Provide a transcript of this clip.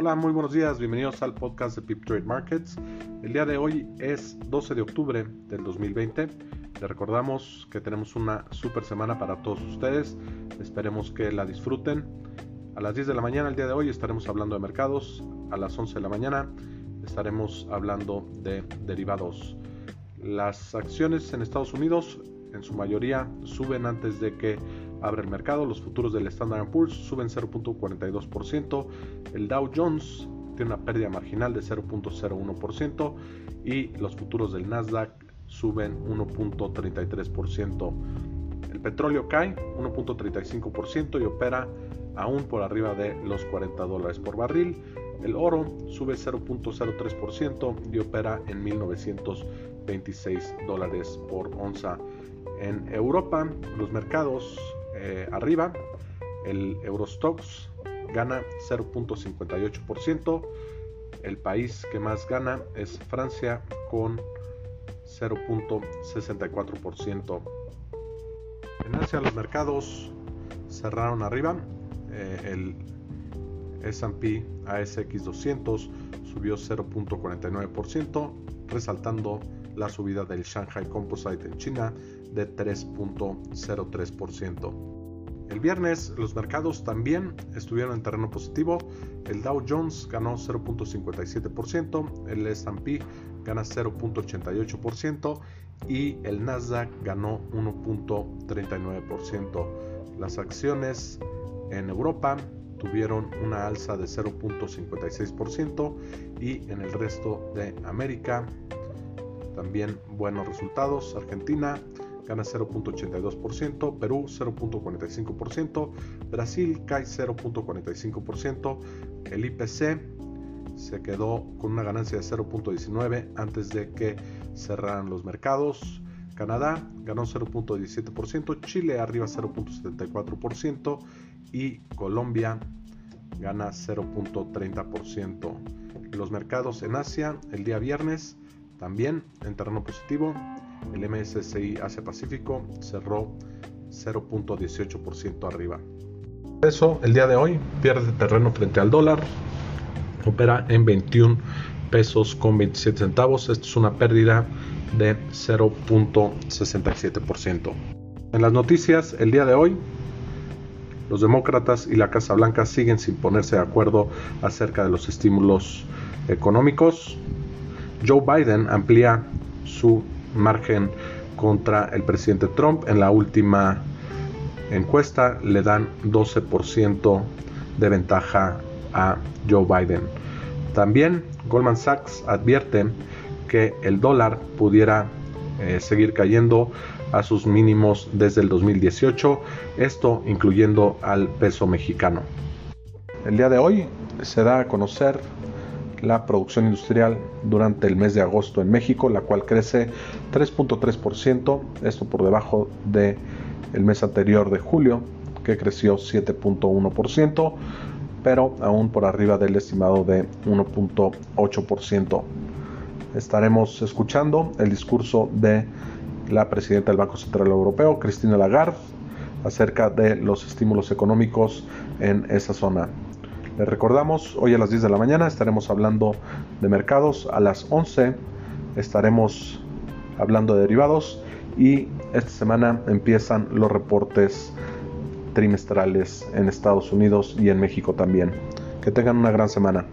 Hola, muy buenos días, bienvenidos al podcast de Pip Trade Markets. El día de hoy es 12 de octubre del 2020. Les recordamos que tenemos una super semana para todos ustedes. Esperemos que la disfruten. A las 10 de la mañana el día de hoy estaremos hablando de mercados. A las 11 de la mañana estaremos hablando de derivados. Las acciones en Estados Unidos en su mayoría suben antes de que abra el mercado. Los futuros del Standard Poor's suben 0.42%. El Dow Jones tiene una pérdida marginal de 0.01% y los futuros del Nasdaq suben 1.33%. El petróleo cae 1.35% y opera aún por arriba de los 40 dólares por barril. El oro sube 0.03% y opera en 1926 dólares por onza. En Europa, los mercados eh, arriba, el Eurostox gana 0.58%. El país que más gana es Francia con 0.64%. En Asia los mercados cerraron arriba. Eh, el S&P ASX 200 subió 0.49%, resaltando la subida del Shanghai Composite en China de 3.03%. El viernes los mercados también estuvieron en terreno positivo. El Dow Jones ganó 0.57%, el S&P gana 0.88% y el Nasdaq ganó 1.39%. Las acciones en Europa tuvieron una alza de 0.56% y en el resto de América también buenos resultados. Argentina gana 0.82%, Perú 0.45%, Brasil cae 0.45%, el IPC se quedó con una ganancia de 0.19 antes de que cerraran los mercados. Canadá ganó 0.17%, Chile arriba 0.74% y Colombia gana 0.30%. Los mercados en Asia el día viernes también en terreno positivo, el MSCI Asia Pacífico cerró 0.18% arriba. Eso el día de hoy pierde terreno frente al dólar, opera en 21 pesos con 27 centavos. Esto es una pérdida de 0.67%. En las noticias el día de hoy, los demócratas y la Casa Blanca siguen sin ponerse de acuerdo acerca de los estímulos económicos. Joe Biden amplía su margen contra el presidente Trump. En la última encuesta le dan 12% de ventaja a Joe Biden. También Goldman Sachs advierte que el dólar pudiera eh, seguir cayendo a sus mínimos desde el 2018, esto incluyendo al peso mexicano. El día de hoy se da a conocer la producción industrial durante el mes de agosto en México, la cual crece 3.3%, esto por debajo del el mes anterior de julio, que creció 7.1%, pero aún por arriba del estimado de 1.8%. Estaremos escuchando el discurso de la presidenta del Banco Central Europeo, Cristina Lagarde, acerca de los estímulos económicos en esa zona. Les recordamos, hoy a las 10 de la mañana estaremos hablando de mercados, a las 11 estaremos hablando de derivados y esta semana empiezan los reportes trimestrales en Estados Unidos y en México también. Que tengan una gran semana.